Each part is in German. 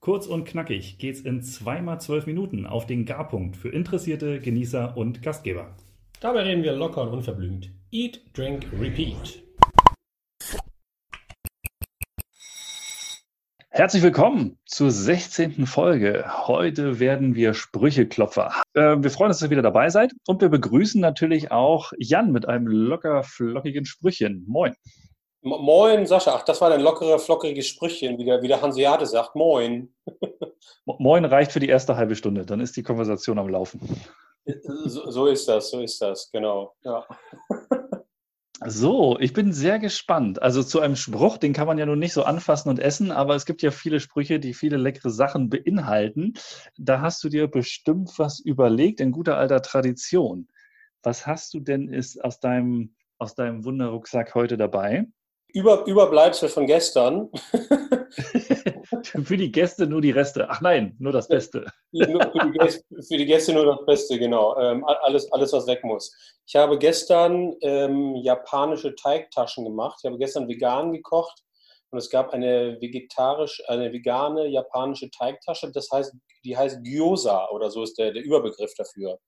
Kurz und knackig geht's in zweimal zwölf Minuten auf den Garpunkt für Interessierte, Genießer und Gastgeber. Dabei reden wir locker und unverblümt. Eat, Drink, Repeat. Herzlich willkommen zur 16. Folge. Heute werden wir Sprücheklopfer. Äh, wir freuen uns, dass ihr wieder dabei seid und wir begrüßen natürlich auch Jan mit einem locker flockigen Sprüchchen. Moin. Moin, Sascha. Ach, das war ein lockere, flockiges Sprüchchen, wie der, wie der Hanseate sagt. Moin. Moin reicht für die erste halbe Stunde, dann ist die Konversation am Laufen. So, so ist das, so ist das, genau. Ja. So, ich bin sehr gespannt. Also zu einem Spruch, den kann man ja nun nicht so anfassen und essen, aber es gibt ja viele Sprüche, die viele leckere Sachen beinhalten. Da hast du dir bestimmt was überlegt in guter alter Tradition. Was hast du denn ist aus deinem, aus deinem Wunderrucksack heute dabei? Über, Überbleibsel von gestern. für die Gäste nur die Reste. Ach nein, nur das Beste. für, die Gäste, für, die Gäste, nur das Beste, genau. Ähm, alles, alles, was weg muss. Ich habe gestern ähm, japanische Teigtaschen gemacht. Ich habe gestern vegan gekocht und es gab eine vegetarisch, eine vegane japanische Teigtasche. Das heißt, die heißt Gyoza oder so ist der, der Überbegriff dafür.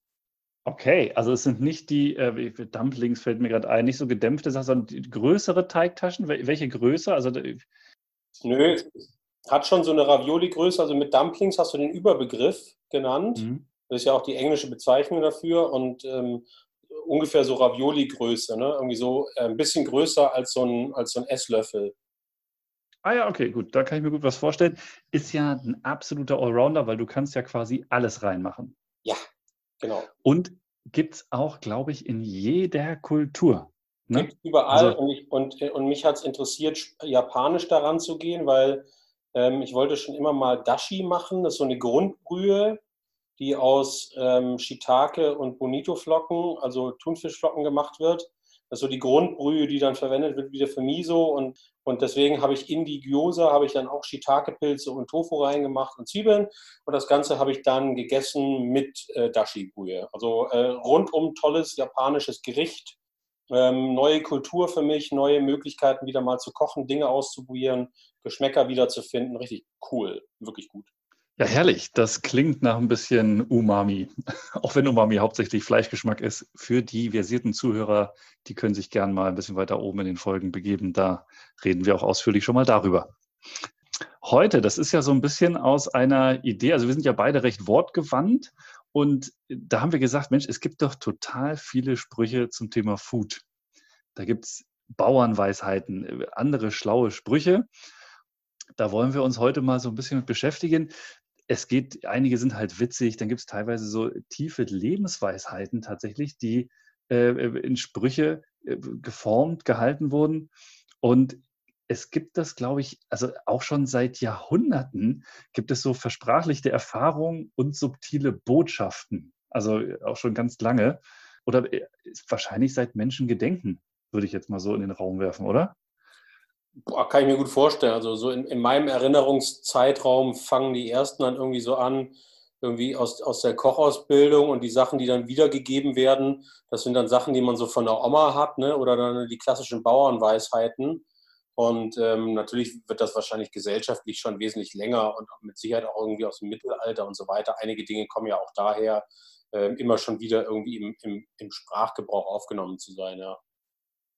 Okay, also es sind nicht die, äh, Dumplings fällt mir gerade ein, nicht so gedämpfte Sachen, sondern größere Teigtaschen. Welche Größe? Also, Nö, hat schon so eine Ravioli-Größe. Also mit Dumplings hast du den Überbegriff genannt. Mhm. Das ist ja auch die englische Bezeichnung dafür. Und ähm, ungefähr so Ravioli-Größe, ne? Irgendwie so äh, ein bisschen größer als so ein, als so ein Esslöffel. Ah ja, okay, gut. Da kann ich mir gut was vorstellen. Ist ja ein absoluter Allrounder, weil du kannst ja quasi alles reinmachen. Ja, Genau. Und gibt es auch, glaube ich, in jeder Kultur. Ne? Gibt überall. Also, und, ich, und, und, mich hat es interessiert, japanisch daran zu gehen, weil ähm, ich wollte schon immer mal Dashi machen. Das ist so eine Grundbrühe, die aus ähm, Shiitake und Bonito-Flocken, also Thunfischflocken gemacht wird. Das ist so die Grundbrühe, die dann verwendet wird wieder für Miso. Und, und deswegen habe ich in die Gyoza, habe ich dann auch Shiitake-Pilze und Tofu reingemacht und Zwiebeln. Und das Ganze habe ich dann gegessen mit äh, Dashi-Brühe. Also äh, rundum tolles japanisches Gericht. Ähm, neue Kultur für mich, neue Möglichkeiten wieder mal zu kochen, Dinge auszuprobieren, Geschmäcker wiederzufinden. Richtig cool, wirklich gut. Ja, herrlich. Das klingt nach ein bisschen Umami. Auch wenn Umami hauptsächlich Fleischgeschmack ist. Für die versierten Zuhörer, die können sich gern mal ein bisschen weiter oben in den Folgen begeben. Da reden wir auch ausführlich schon mal darüber. Heute, das ist ja so ein bisschen aus einer Idee, also wir sind ja beide recht wortgewandt und da haben wir gesagt, Mensch, es gibt doch total viele Sprüche zum Thema Food. Da gibt es Bauernweisheiten, andere schlaue Sprüche. Da wollen wir uns heute mal so ein bisschen mit beschäftigen es geht, einige sind halt witzig, dann gibt es teilweise so tiefe Lebensweisheiten tatsächlich, die äh, in Sprüche äh, geformt, gehalten wurden. Und es gibt das, glaube ich, also auch schon seit Jahrhunderten gibt es so versprachlichte Erfahrungen und subtile Botschaften. Also auch schon ganz lange. Oder äh, wahrscheinlich seit Menschengedenken, würde ich jetzt mal so in den Raum werfen, oder? Boah, kann ich mir gut vorstellen. Also so in, in meinem Erinnerungszeitraum fangen die ersten dann irgendwie so an, irgendwie aus, aus der Kochausbildung und die Sachen, die dann wiedergegeben werden, das sind dann Sachen, die man so von der Oma hat, ne? oder dann die klassischen Bauernweisheiten. Und ähm, natürlich wird das wahrscheinlich gesellschaftlich schon wesentlich länger und mit Sicherheit auch irgendwie aus dem Mittelalter und so weiter. Einige Dinge kommen ja auch daher, äh, immer schon wieder irgendwie im, im, im Sprachgebrauch aufgenommen zu sein. Ja.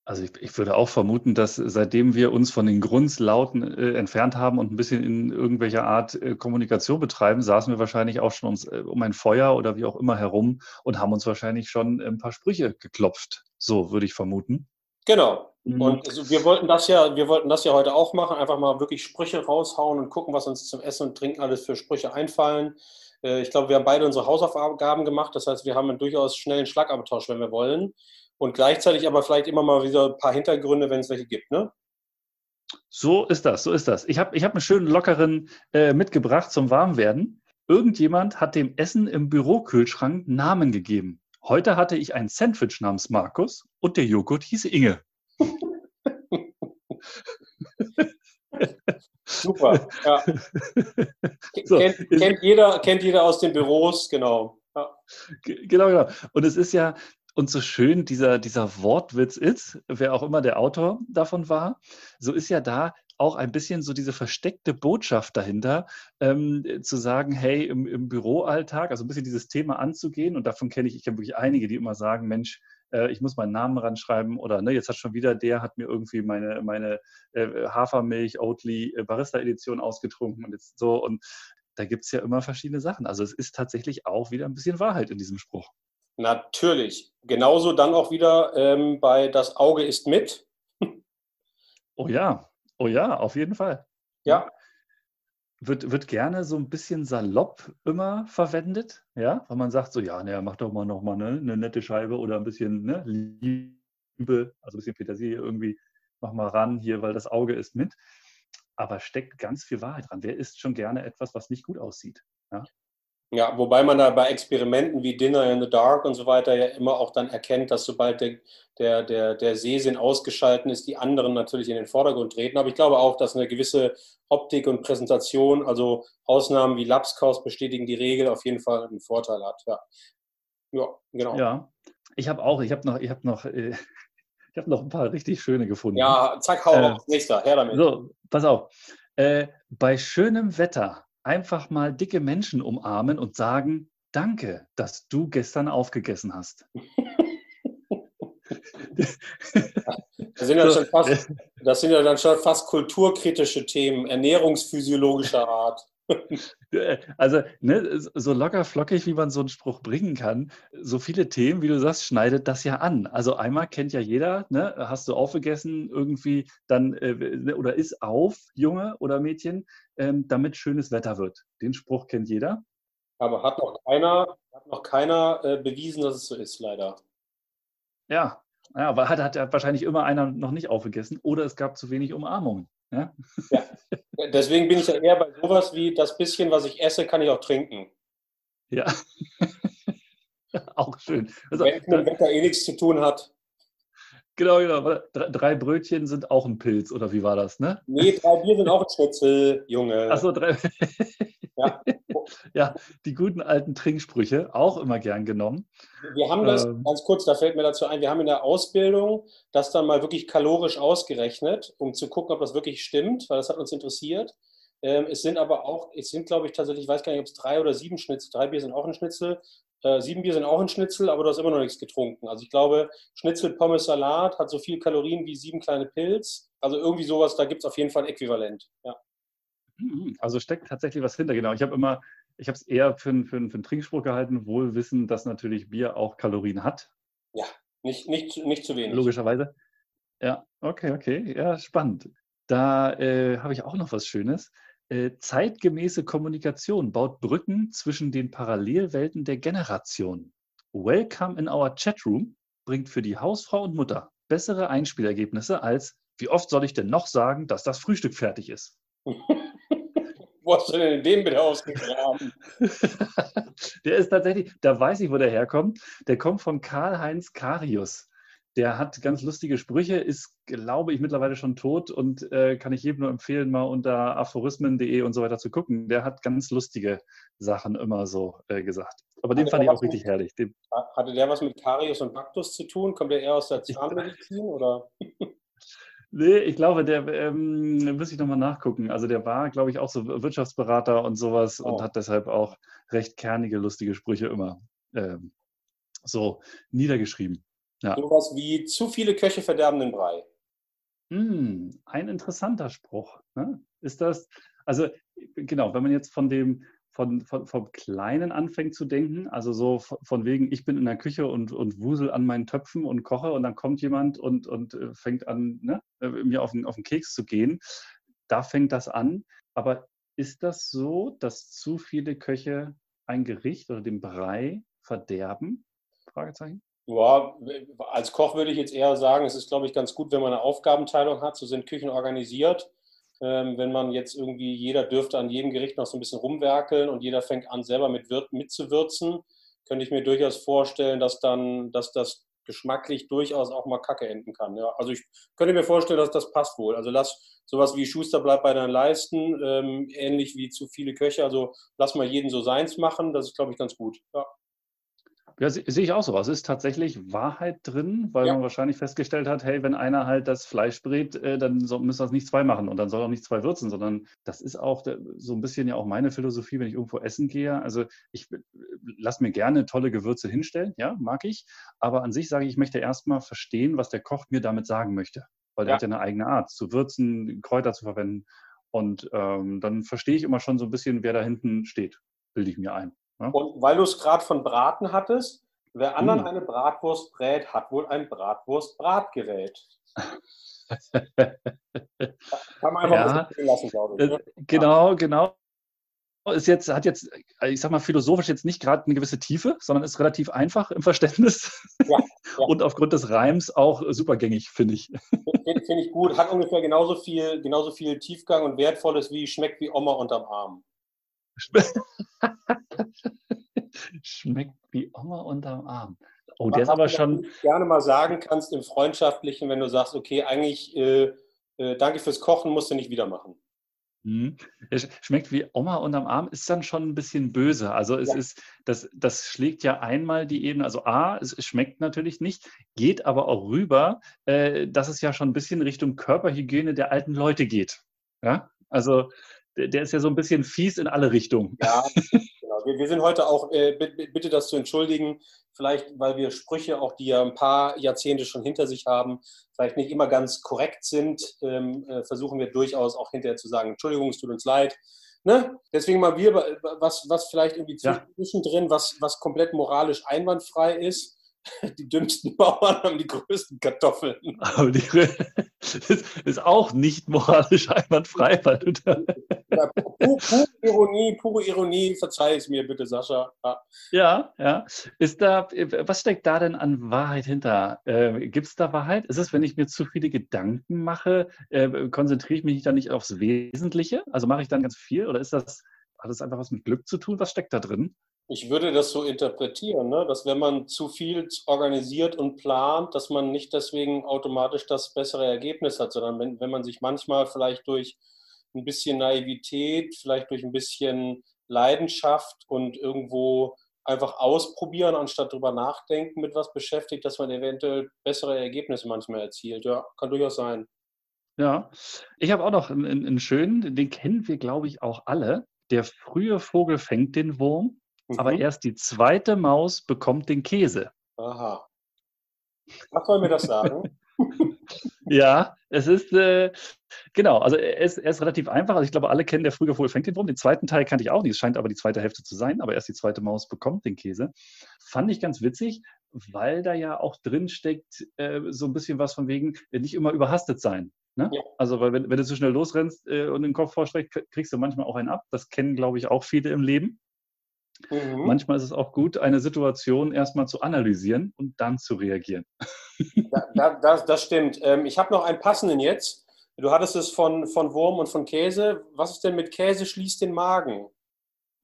Also ich, ich, würde auch vermuten, dass seitdem wir uns von den Grundslauten äh, entfernt haben und ein bisschen in irgendwelcher Art äh, Kommunikation betreiben, saßen wir wahrscheinlich auch schon uns, äh, um ein Feuer oder wie auch immer herum und haben uns wahrscheinlich schon ein paar Sprüche geklopft. So würde ich vermuten. Genau. Mhm. Und also wir wollten das ja, wir wollten das ja heute auch machen, einfach mal wirklich Sprüche raushauen und gucken, was uns zum Essen und Trinken alles für Sprüche einfallen. Äh, ich glaube, wir haben beide unsere Hausaufgaben gemacht. Das heißt, wir haben einen durchaus schnellen Schlagabtausch, wenn wir wollen und gleichzeitig aber vielleicht immer mal wieder ein paar Hintergründe, wenn es welche gibt, ne? So ist das, so ist das. Ich habe ich hab einen schönen lockeren äh, mitgebracht zum Warmwerden. Irgendjemand hat dem Essen im Bürokühlschrank Namen gegeben. Heute hatte ich ein Sandwich namens Markus und der Joghurt hieß Inge. Super. Ja. So, kennt, kennt, jeder, kennt jeder aus den Büros, genau. Ja. Genau, genau. Und es ist ja, und so schön dieser, dieser Wortwitz ist, wer auch immer der Autor davon war, so ist ja da auch ein bisschen so diese versteckte Botschaft dahinter, ähm, zu sagen, hey, im, im Büroalltag, also ein bisschen dieses Thema anzugehen. Und davon kenne ich, ich kenne wirklich einige, die immer sagen, Mensch, äh, ich muss meinen Namen ranschreiben oder ne, jetzt hat schon wieder der, hat mir irgendwie meine, meine äh, Hafermilch, Oatly, äh, Barista-Edition ausgetrunken und jetzt so. Und da gibt es ja immer verschiedene Sachen. Also es ist tatsächlich auch wieder ein bisschen Wahrheit in diesem Spruch. Natürlich. Genauso dann auch wieder ähm, bei Das Auge ist mit. oh ja, oh ja, auf jeden Fall. Ja. Wird, wird gerne so ein bisschen salopp immer verwendet, ja, weil man sagt so, ja, ne, mach doch mal noch mal ne, eine nette Scheibe oder ein bisschen ne, Liebe, also ein bisschen Petersilie irgendwie, mach mal ran hier, weil das Auge ist mit. Aber steckt ganz viel Wahrheit dran. Wer isst schon gerne etwas, was nicht gut aussieht? Ja? Ja, wobei man da bei Experimenten wie Dinner in the Dark und so weiter ja immer auch dann erkennt, dass sobald der, der, der, der Sehsinn ausgeschalten ist, die anderen natürlich in den Vordergrund treten. Aber ich glaube auch, dass eine gewisse Optik und Präsentation, also Ausnahmen wie Lapskaus bestätigen die Regel, auf jeden Fall einen Vorteil hat. Ja, ja genau. Ja, ich habe auch, ich habe noch, ich habe noch, äh, ich habe noch ein paar richtig schöne gefunden. Ja, zack, hau äh, nächster, her damit. So, pass auf. Äh, bei schönem Wetter einfach mal dicke Menschen umarmen und sagen, danke, dass du gestern aufgegessen hast. Das sind, ja schon fast, das sind ja dann schon fast kulturkritische Themen, ernährungsphysiologischer Art. Also, ne, so locker flockig, wie man so einen Spruch bringen kann, so viele Themen, wie du sagst, schneidet das ja an. Also einmal kennt ja jeder, ne, hast du aufgegessen irgendwie, dann äh, ne, oder ist auf, Junge oder Mädchen, ähm, damit schönes Wetter wird. Den Spruch kennt jeder. Aber hat noch keiner, hat noch keiner äh, bewiesen, dass es so ist, leider. Ja, ja, aber hat, hat wahrscheinlich immer einer noch nicht aufgegessen oder es gab zu wenig Umarmungen. Ja? ja. Deswegen bin ich ja eher bei sowas wie das bisschen, was ich esse, kann ich auch trinken. Ja. auch schön. Also, Wenn es mit dem Wetter eh nichts zu tun hat. Genau, genau. Drei Brötchen sind auch ein Pilz, oder wie war das, ne? Nee, drei Bier sind auch ein Schnitzel, Junge. Achso, drei. ja. ja, die guten alten Trinksprüche, auch immer gern genommen. Wir haben das, ähm, ganz kurz, da fällt mir dazu ein, wir haben in der Ausbildung das dann mal wirklich kalorisch ausgerechnet, um zu gucken, ob das wirklich stimmt, weil das hat uns interessiert. Ähm, es sind aber auch, es sind, glaube ich, tatsächlich, ich weiß gar nicht, ob es drei oder sieben Schnitzel, drei Bier sind auch ein Schnitzel, äh, sieben Bier sind auch ein Schnitzel, aber du hast immer noch nichts getrunken. Also ich glaube, Schnitzel, Pommes, Salat hat so viel Kalorien wie sieben kleine Pilz. Also irgendwie sowas, da gibt es auf jeden Fall ein Äquivalent. Ja. Mhm, also steckt tatsächlich was hinter, genau. Ich habe immer, ich habe es eher für, für, für einen Trinkspruch gehalten, wohl wissen, dass natürlich Bier auch Kalorien hat. Ja, nicht, nicht, nicht zu wenig. Logischerweise. Ja, okay, okay. Ja, spannend. Da äh, habe ich auch noch was Schönes. Äh, zeitgemäße Kommunikation baut Brücken zwischen den Parallelwelten der Generation. Welcome in our Chatroom bringt für die Hausfrau und Mutter bessere Einspielergebnisse als wie oft soll ich denn noch sagen, dass das Frühstück fertig ist? Wo hast du denn den bitte ausgegraben? der ist tatsächlich, da weiß ich, wo der herkommt. Der kommt von Karl-Heinz Karius. Der hat ganz lustige Sprüche, ist, glaube ich, mittlerweile schon tot und äh, kann ich jedem nur empfehlen, mal unter aphorismen.de und so weiter zu gucken. Der hat ganz lustige Sachen immer so äh, gesagt. Aber den fand ich auch richtig mit, herrlich. Den, hatte der was mit Karius und Baktus zu tun? Kommt der eher aus der Zahnmedizin oder? Nee, ich glaube, der ähm, müsste ich nochmal nachgucken. Also der war, glaube ich, auch so Wirtschaftsberater und sowas oh. und hat deshalb auch recht kernige, lustige Sprüche immer ähm, so niedergeschrieben. Ja. Sowas wie zu viele Köche verderben den Brei. Mm, ein interessanter Spruch. Ne? Ist das, also genau, wenn man jetzt von dem, von, von, vom Kleinen anfängt zu denken, also so von wegen, ich bin in der Küche und, und wusel an meinen Töpfen und koche und dann kommt jemand und, und äh, fängt an, ne, äh, mir auf den, auf den Keks zu gehen, da fängt das an. Aber ist das so, dass zu viele Köche ein Gericht oder den Brei verderben? Fragezeichen? Ja, als Koch würde ich jetzt eher sagen, es ist, glaube ich, ganz gut, wenn man eine Aufgabenteilung hat. So sind Küchen organisiert. Ähm, wenn man jetzt irgendwie, jeder dürfte an jedem Gericht noch so ein bisschen rumwerkeln und jeder fängt an, selber mit mitzuwürzen, könnte ich mir durchaus vorstellen, dass dann, dass das geschmacklich durchaus auch mal Kacke enden kann. Ja. Also ich könnte mir vorstellen, dass das passt wohl. Also lass sowas wie Schuster bleibt bei deinen Leisten, ähm, ähnlich wie zu viele Köche. Also lass mal jeden so seins machen. Das ist, glaube ich, ganz gut. Ja. Ja, sehe ich auch so. Es ist tatsächlich Wahrheit drin, weil ja. man wahrscheinlich festgestellt hat, hey, wenn einer halt das Fleisch brät, äh, dann so, müssen das nicht zwei machen und dann soll auch nicht zwei würzen, sondern das ist auch so ein bisschen ja auch meine Philosophie, wenn ich irgendwo essen gehe. Also ich lasse mir gerne tolle Gewürze hinstellen, ja, mag ich. Aber an sich sage ich, ich möchte erstmal verstehen, was der Koch mir damit sagen möchte. Weil der ja. hat ja eine eigene Art, zu würzen, Kräuter zu verwenden. Und ähm, dann verstehe ich immer schon so ein bisschen, wer da hinten steht, bilde ich mir ein. Ja? Und weil du es gerade von Braten hattest, wer anderen hm. eine Bratwurst brät, hat wohl ein Bratwurst-Bratgerät. Kann man einfach ja, lassen, glaube ich. Ne? Genau, genau. Ist jetzt, hat jetzt, ich sag mal, philosophisch jetzt nicht gerade eine gewisse Tiefe, sondern ist relativ einfach im Verständnis. Ja, ja. Und aufgrund des Reims auch supergängig, finde ich. Finde find ich gut. Hat ungefähr genauso viel, genauso viel Tiefgang und Wertvolles wie schmeckt wie Oma unterm Arm. Schmeckt wie Oma unterm Arm. Oh, der ist aber schon. gerne mal sagen kannst im Freundschaftlichen, wenn du sagst, okay, eigentlich äh, äh, danke fürs Kochen, musst du nicht wieder machen. Es schmeckt wie Oma unterm Arm, ist dann schon ein bisschen böse. Also es ja. ist, das, das schlägt ja einmal die Ebene, also A, es, es schmeckt natürlich nicht, geht aber auch rüber, äh, dass es ja schon ein bisschen Richtung Körperhygiene der alten Leute geht. Ja, also der, der ist ja so ein bisschen fies in alle Richtungen. Ja, genau. Wir, wir sind heute auch, äh, bitte das zu entschuldigen, vielleicht weil wir Sprüche, auch die ja ein paar Jahrzehnte schon hinter sich haben, vielleicht nicht immer ganz korrekt sind, ähm, äh, versuchen wir durchaus auch hinterher zu sagen, Entschuldigung, es tut uns leid. Ne? Deswegen mal wir, was, was vielleicht irgendwie zwischendrin, ja. was, was komplett moralisch einwandfrei ist Die dümmsten Bauern haben die größten Kartoffeln. Aber die ist auch nicht moralisch einwandfrei, weil du da. Ja, pure, pure, Ironie, pure Ironie, verzeih es mir bitte, Sascha. Ja. ja, ja. Ist da, was steckt da denn an Wahrheit hinter? Äh, Gibt es da Wahrheit? Ist es, wenn ich mir zu viele Gedanken mache, äh, konzentriere ich mich dann nicht aufs Wesentliche? Also mache ich dann ganz viel oder ist das, hat das einfach was mit Glück zu tun? Was steckt da drin? Ich würde das so interpretieren, ne? dass wenn man zu viel organisiert und plant, dass man nicht deswegen automatisch das bessere Ergebnis hat, sondern wenn, wenn man sich manchmal vielleicht durch ein bisschen Naivität, vielleicht durch ein bisschen Leidenschaft und irgendwo einfach ausprobieren, anstatt drüber nachdenken, mit was beschäftigt, dass man eventuell bessere Ergebnisse manchmal erzielt. Ja, kann durchaus sein. Ja, ich habe auch noch einen, einen schönen, den kennen wir, glaube ich, auch alle. Der frühe Vogel fängt den Wurm, Mhm. Aber erst die zweite Maus bekommt den Käse. Aha. Was soll mir das sagen? ja, es ist, äh, genau, also er ist, er ist, relativ einfach. Also ich glaube, alle kennen der frühe Vogel fängt den Wurm. Den zweiten Teil kannte ich auch nicht. Es scheint aber die zweite Hälfte zu sein, aber erst die zweite Maus bekommt den Käse. Fand ich ganz witzig, weil da ja auch drin steckt, äh, so ein bisschen was von wegen, äh, nicht immer überhastet sein. Ne? Ja. Also, weil wenn, wenn, du zu schnell losrennst äh, und den Kopf vorstreckst, kriegst du manchmal auch einen ab. Das kennen, glaube ich, auch viele im Leben. Mhm. Manchmal ist es auch gut, eine Situation erstmal zu analysieren und dann zu reagieren. Da, das, das, stimmt. Ähm, ich habe noch einen passenden jetzt. Du hattest es von, von Wurm und von Käse. Was ist denn mit Käse schließt den Magen?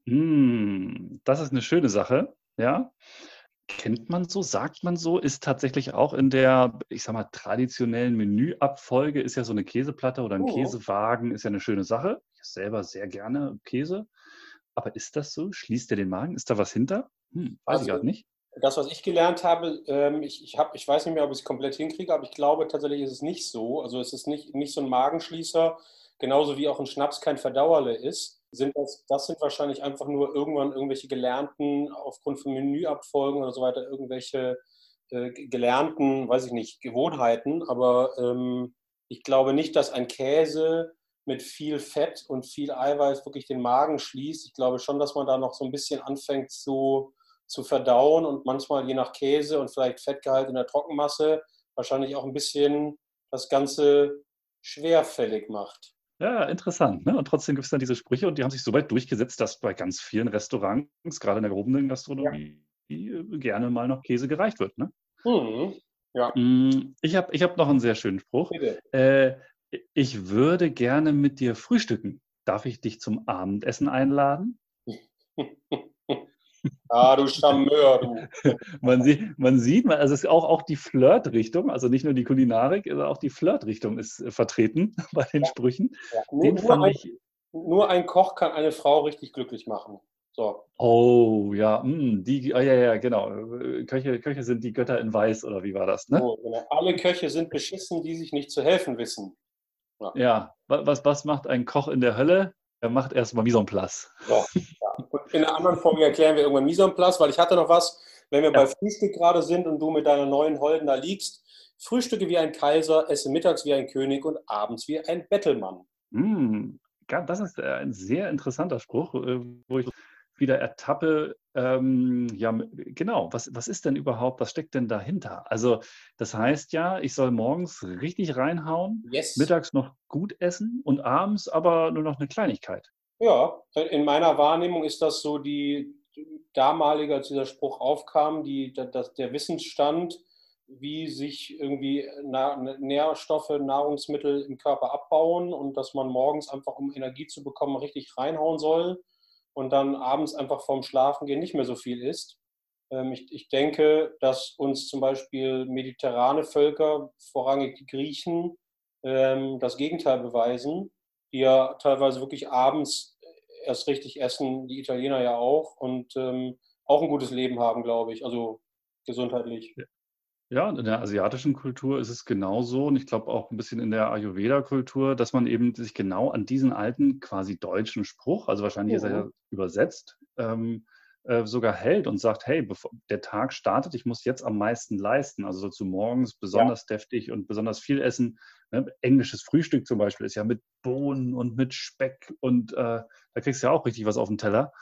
Hm, das ist eine schöne Sache, ja. Kennt man so, sagt man so, ist tatsächlich auch in der, ich sag mal, traditionellen Menüabfolge, ist ja so eine Käseplatte oder ein oh. Käsewagen, ist ja eine schöne Sache. Ich selber sehr gerne Käse. Aber ist das so? Schließt er den Magen? Ist da was hinter? Hm, weiß also, ich gerade nicht. Das, was ich gelernt habe, ähm, ich, ich, hab, ich weiß nicht mehr, ob ich es komplett hinkriege, aber ich glaube tatsächlich ist es nicht so. Also es ist nicht, nicht so ein Magenschließer, genauso wie auch ein Schnaps kein Verdauerle ist. Sind das, das sind wahrscheinlich einfach nur irgendwann irgendwelche gelernten, aufgrund von Menüabfolgen oder so weiter, irgendwelche äh, gelernten, weiß ich nicht, Gewohnheiten. Aber ähm, ich glaube nicht, dass ein Käse mit viel Fett und viel Eiweiß wirklich den Magen schließt. Ich glaube schon, dass man da noch so ein bisschen anfängt zu, zu verdauen und manchmal je nach Käse und vielleicht Fettgehalt in der Trockenmasse wahrscheinlich auch ein bisschen das Ganze schwerfällig macht. Ja, interessant. Ne? Und trotzdem gibt es dann diese Sprüche und die haben sich so weit durchgesetzt, dass bei ganz vielen Restaurants, gerade in der gehobenen Gastronomie, ja. gerne mal noch Käse gereicht wird. Ne? Mhm. Ja. Mm, ich habe ich hab noch einen sehr schönen Spruch. Äh, ich würde gerne mit dir frühstücken. Darf ich dich zum Abendessen einladen? Ah, du Charmeur, du. man, sieht, man sieht, also es ist auch, auch die Flirtrichtung, also nicht nur die Kulinarik, sondern auch die Flirtrichtung ist äh, vertreten bei den ja. Sprüchen. Ja. Den nur, fand ein, ich, nur ein Koch kann eine Frau richtig glücklich machen. So. Oh, ja, mh, hm, die, oh, ja, ja, genau. Köche, Köche sind die Götter in Weiß, oder wie war das? Ne? Oh, genau. Alle Köche sind beschissen, die sich nicht zu helfen wissen. Ja. ja. Was, was macht ein Koch in der Hölle? Er macht erstmal Mise en place. Ja. In einer anderen Folge erklären wir irgendwann Mise en place, weil ich hatte noch was, wenn wir ja. bei Frühstück gerade sind und du mit deiner neuen Holden da liegst. Frühstücke wie ein Kaiser, esse mittags wie ein König und abends wie ein Bettelmann. Mm, das ist äh, ein sehr interessanter Spruch, äh, wo ich wieder ertappe, ähm, ja, genau, was, was ist denn überhaupt, was steckt denn dahinter? Also, das heißt ja, ich soll morgens richtig reinhauen, yes. mittags noch gut essen und abends aber nur noch eine Kleinigkeit. Ja, in meiner Wahrnehmung ist das so die damalige, als dieser Spruch aufkam, die, das, der Wissensstand, wie sich irgendwie Nährstoffe, Nahrungsmittel im Körper abbauen und dass man morgens einfach, um Energie zu bekommen, richtig reinhauen soll und dann abends einfach vorm Schlafengehen nicht mehr so viel isst. Ähm, ich, ich denke, dass uns zum Beispiel mediterrane Völker, vorrangig die Griechen, ähm, das Gegenteil beweisen, die ja teilweise wirklich abends erst richtig essen, die Italiener ja auch und ähm, auch ein gutes Leben haben, glaube ich, also gesundheitlich. Ja, in der asiatischen Kultur ist es genauso und ich glaube auch ein bisschen in der Ayurveda-Kultur, dass man eben sich genau an diesen alten, quasi deutschen Spruch, also wahrscheinlich ist er ja übersetzt, ähm, äh, sogar hält und sagt, hey, bevor der Tag startet, ich muss jetzt am meisten leisten. Also so zu morgens besonders ja. deftig und besonders viel essen. Ne? Englisches Frühstück zum Beispiel ist ja mit Bohnen und mit Speck und äh, da kriegst du ja auch richtig was auf den Teller.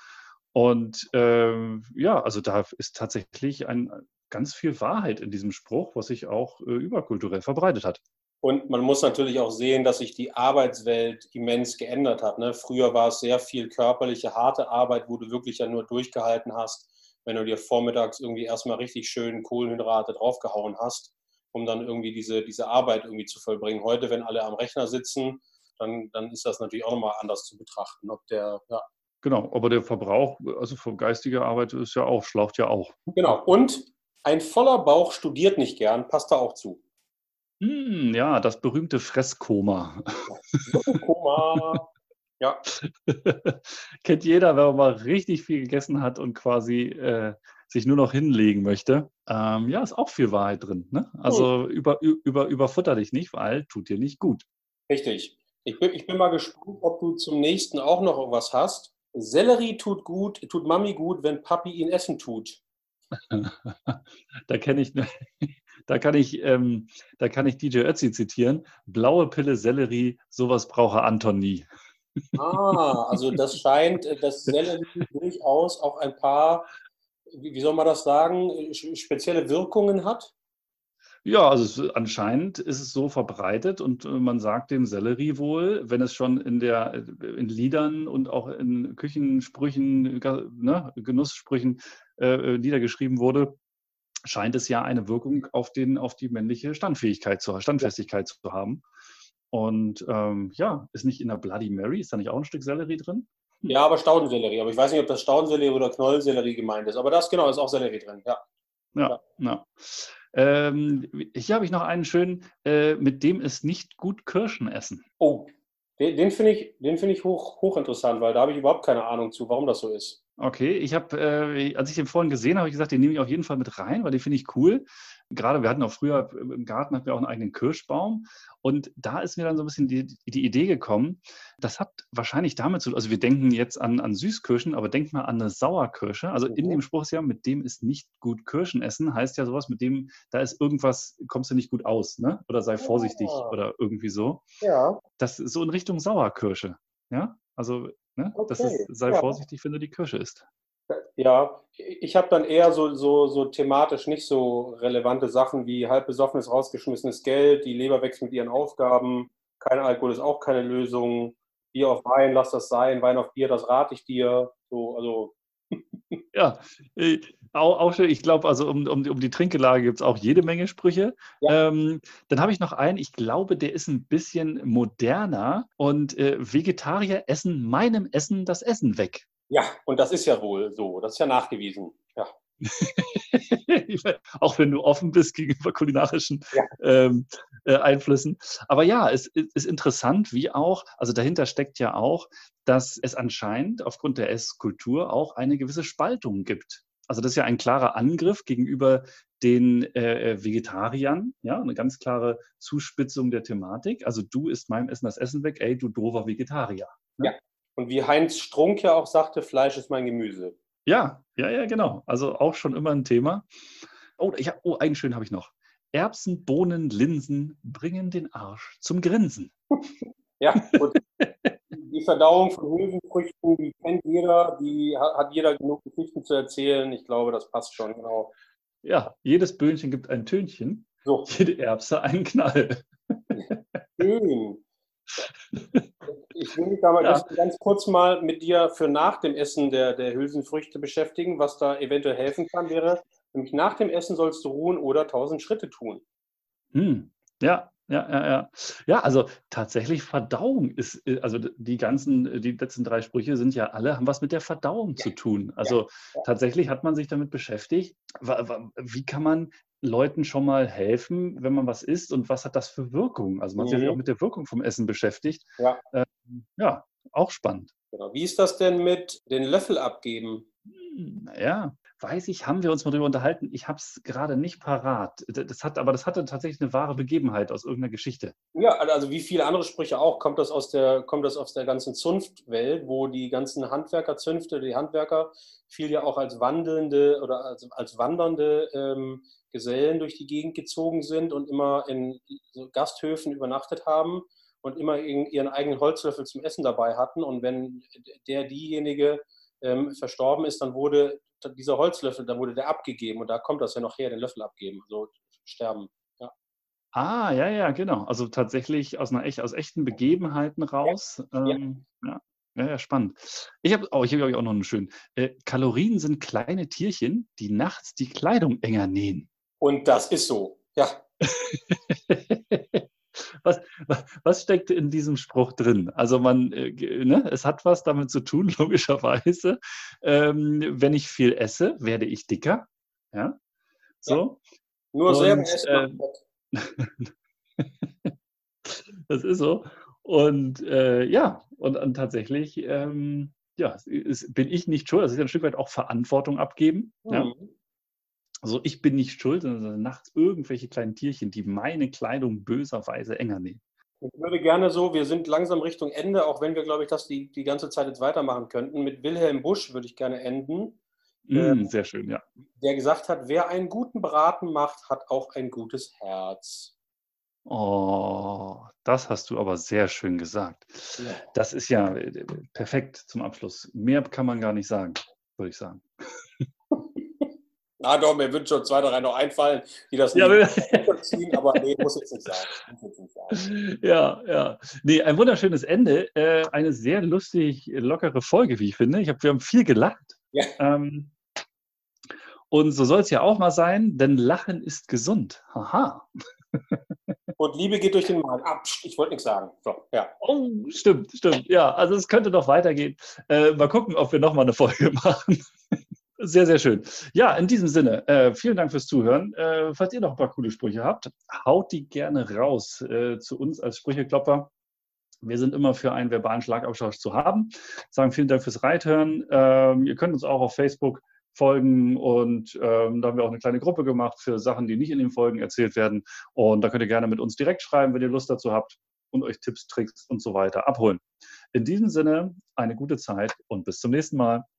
Und äh, ja, also da ist tatsächlich ein ganz viel Wahrheit in diesem Spruch, was sich auch äh, überkulturell verbreitet hat. Und man muss natürlich auch sehen, dass sich die Arbeitswelt immens geändert hat. Ne? Früher war es sehr viel körperliche, harte Arbeit, wo du wirklich ja nur durchgehalten hast, wenn du dir vormittags irgendwie erstmal richtig schön Kohlenhydrate draufgehauen hast, um dann irgendwie diese, diese Arbeit irgendwie zu vollbringen. Heute, wenn alle am Rechner sitzen, dann, dann ist das natürlich auch nochmal anders zu betrachten. Ob der, ja. Genau, aber der Verbrauch, also von geistiger Arbeit ist ja auch, schlaucht ja auch. Genau, und ein voller Bauch studiert nicht gern, passt da auch zu. Hm, ja, das berühmte Fresskoma. Koma. Ja. Kennt jeder, wenn man mal richtig viel gegessen hat und quasi äh, sich nur noch hinlegen möchte. Ähm, ja, ist auch viel Wahrheit drin. Ne? Also hm. über, über, überfutter dich nicht, weil tut dir nicht gut. Richtig. Ich bin, ich bin mal gespannt, ob du zum nächsten auch noch was hast. Sellerie tut gut, tut Mami gut, wenn Papi ihn essen tut. da kenne ich, da kann ich, ähm, da kann ich DJ Ötzi zitieren. Blaue Pille Sellerie, sowas brauche Anton nie. Ah, also das scheint, äh, dass Sellerie durchaus auch ein paar, wie soll man das sagen, spezielle Wirkungen hat. Ja, also es, anscheinend ist es so verbreitet und äh, man sagt dem Sellerie wohl, wenn es schon in der äh, in Liedern und auch in Küchensprüchen, ne, Genusssprüchen äh, niedergeschrieben wurde, scheint es ja eine Wirkung auf, den, auf die männliche Standfähigkeit zu, Standfestigkeit zu haben. Und ähm, ja, ist nicht in der Bloody Mary, ist da nicht auch ein Stück Sellerie drin? Ja, aber Staudensellerie. Aber ich weiß nicht, ob das Staudensellerie oder Knollensellerie gemeint ist. Aber das genau ist auch Sellerie drin, ja. Ja, ja. ja. Ähm, hier habe ich noch einen schönen, äh, mit dem ist nicht gut Kirschen essen. Oh, den, den finde ich, find ich hoch, hochinteressant, weil da habe ich überhaupt keine Ahnung zu, warum das so ist. Okay, ich habe, äh, als ich den vorhin gesehen habe, habe ich gesagt, den nehme ich auf jeden Fall mit rein, weil den finde ich cool. Gerade, wir hatten auch früher im Garten hatten wir auch einen eigenen Kirschbaum und da ist mir dann so ein bisschen die, die Idee gekommen, das hat wahrscheinlich damit zu tun, also wir denken jetzt an, an Süßkirschen, aber denk mal an eine Sauerkirsche. Also in mhm. dem Spruch ist ja, mit dem ist nicht gut Kirschen essen, heißt ja sowas, mit dem, da ist irgendwas, kommst du nicht gut aus, ne? Oder sei vorsichtig ja. oder irgendwie so. Ja. Das ist so in Richtung Sauerkirsche. Ja, also Ne? Okay. Das ist, sei ja. vorsichtig, wenn du die Kirsche isst. Ja, ich habe dann eher so, so, so thematisch nicht so relevante Sachen wie halb besoffenes, rausgeschmissenes Geld, die Leber wächst mit ihren Aufgaben, kein Alkohol ist auch keine Lösung, Bier auf Wein, lass das sein, Wein auf Bier, das rate ich dir. So, also. Ja, äh, Auch, auch schön. Ich glaube, also um, um, um die Trinkgelage gibt es auch jede Menge Sprüche. Ja. Ähm, dann habe ich noch einen, ich glaube, der ist ein bisschen moderner und äh, Vegetarier essen meinem Essen das Essen weg. Ja, und das ist ja wohl so. Das ist ja nachgewiesen. Ja. auch wenn du offen bist gegenüber kulinarischen ja. ähm, äh, Einflüssen. Aber ja, es, es, ist interessant, wie auch, also dahinter steckt ja auch, dass es anscheinend aufgrund der Esskultur auch eine gewisse Spaltung gibt. Also das ist ja ein klarer Angriff gegenüber den äh, äh, Vegetariern, ja, eine ganz klare Zuspitzung der Thematik. Also du isst meinem Essen das Essen weg, ey, du doofer Vegetarier. Ne? Ja. Und wie Heinz Strunk ja auch sagte, Fleisch ist mein Gemüse. Ja, ja, ja, genau. Also auch schon immer ein Thema. Oh, ich hab, oh einen schönen habe ich noch. Erbsen, Bohnen, Linsen bringen den Arsch zum Grinsen. ja, und die Verdauung von Hülsenfrüchten, die kennt jeder, die hat jeder genug Geschichten zu erzählen. Ich glaube, das passt schon, genau. Ja, jedes Böhnchen gibt ein Tönchen, so. jede Erbse einen Knall. Schön. Ich will mich mal ja. ganz, kurz mal mit dir für nach dem Essen der, der Hülsenfrüchte beschäftigen. Was da eventuell helfen kann, wäre, nämlich nach dem Essen sollst du ruhen oder tausend Schritte tun. Hm. Ja, ja, ja, ja. Ja, also tatsächlich Verdauung ist, äh, also die ganzen, die letzten drei Sprüche sind ja alle, haben was mit der Verdauung ja. zu tun. Also ja, ja. tatsächlich hat man sich damit beschäftigt, wie kann man Leuten schon mal helfen, wenn man was isst und was hat das für Wirkung? Also man mhm. hat sich auch mit der Wirkung vom Essen beschäftigt. Ja, ähm, ja auch spannend. Genau. Wie ist das denn mit den Löffel abgeben? Hm, ja, weiß ich, haben wir uns mal darüber unterhalten. Ich habe es gerade nicht parat. Das hat, aber das hatte tatsächlich eine wahre Begebenheit aus irgendeiner Geschichte. Ja, also wie viele andere Sprüche auch, kommt das aus der, kommt das aus der ganzen Zunftwelt, wo die ganzen Handwerkerzünfte, die Handwerker viel ja auch als wandelnde oder als, als wandernde ähm, Gesellen durch die Gegend gezogen sind und immer in so Gasthöfen übernachtet haben und immer ihren eigenen Holzlöffel zum Essen dabei hatten. Und wenn der diejenige ähm, verstorben ist, dann wurde dieser Holzlöffel, dann wurde der abgegeben und da kommt das ja noch her, den Löffel abgeben, also sterben. Ja. Ah, ja, ja, genau. Also tatsächlich aus, einer echt, aus echten Begebenheiten raus. Ja. Ähm, ja. ja. ja spannend. Ich habe oh, hab auch noch einen schönen. Äh, Kalorien sind kleine Tierchen, die nachts die Kleidung enger nähen. Und das ist so, ja. was, was steckt in diesem Spruch drin? Also man, äh, ne, es hat was damit zu tun, logischerweise. Ähm, wenn ich viel esse, werde ich dicker. Ja. So. Ja. Nur Und, selber essen. Äh, das ist so. Und äh, ja, und, und tatsächlich, ähm, ja, ist, bin ich nicht schuld. Das ist ja ein Stück weit auch Verantwortung abgeben. Mhm. Ja. Also ich bin nicht schuld, sondern nachts irgendwelche kleinen Tierchen, die meine Kleidung böserweise enger nähen. Ich würde gerne so, wir sind langsam Richtung Ende, auch wenn wir, glaube ich, das die, die ganze Zeit jetzt weitermachen könnten. Mit Wilhelm Busch würde ich gerne enden. Mm, ähm, sehr schön, ja. Der gesagt hat, wer einen guten Braten macht, hat auch ein gutes Herz. Oh, das hast du aber sehr schön gesagt. Ja. Das ist ja äh, perfekt zum Abschluss. Mehr kann man gar nicht sagen, würde ich sagen. Na doch, mir würden schon zwei, drei noch einfallen, die das ja, nicht ziehen, aber nee, muss jetzt nicht sein. Ja, ja. Nee, ein wunderschönes Ende. Äh, eine sehr lustig, lockere Folge, wie ich finde. Ich hab, wir haben viel gelacht. Ja. Ähm, und so soll es ja auch mal sein, denn Lachen ist gesund. Haha. Und Liebe geht durch den Magen. Ah, ich wollte nichts sagen. So, ja. Oh, stimmt, stimmt. Ja, also es könnte noch weitergehen. Äh, mal gucken, ob wir nochmal eine Folge machen. Sehr, sehr schön. Ja, in diesem Sinne, äh, vielen Dank fürs Zuhören. Äh, falls ihr noch ein paar coole Sprüche habt, haut die gerne raus äh, zu uns als Sprücheklopper. Wir sind immer für einen verbalen Schlagabtausch zu haben. Sagen vielen Dank fürs Reithören. Ähm, ihr könnt uns auch auf Facebook folgen und ähm, da haben wir auch eine kleine Gruppe gemacht für Sachen, die nicht in den Folgen erzählt werden. Und da könnt ihr gerne mit uns direkt schreiben, wenn ihr Lust dazu habt und euch Tipps, Tricks und so weiter abholen. In diesem Sinne, eine gute Zeit und bis zum nächsten Mal.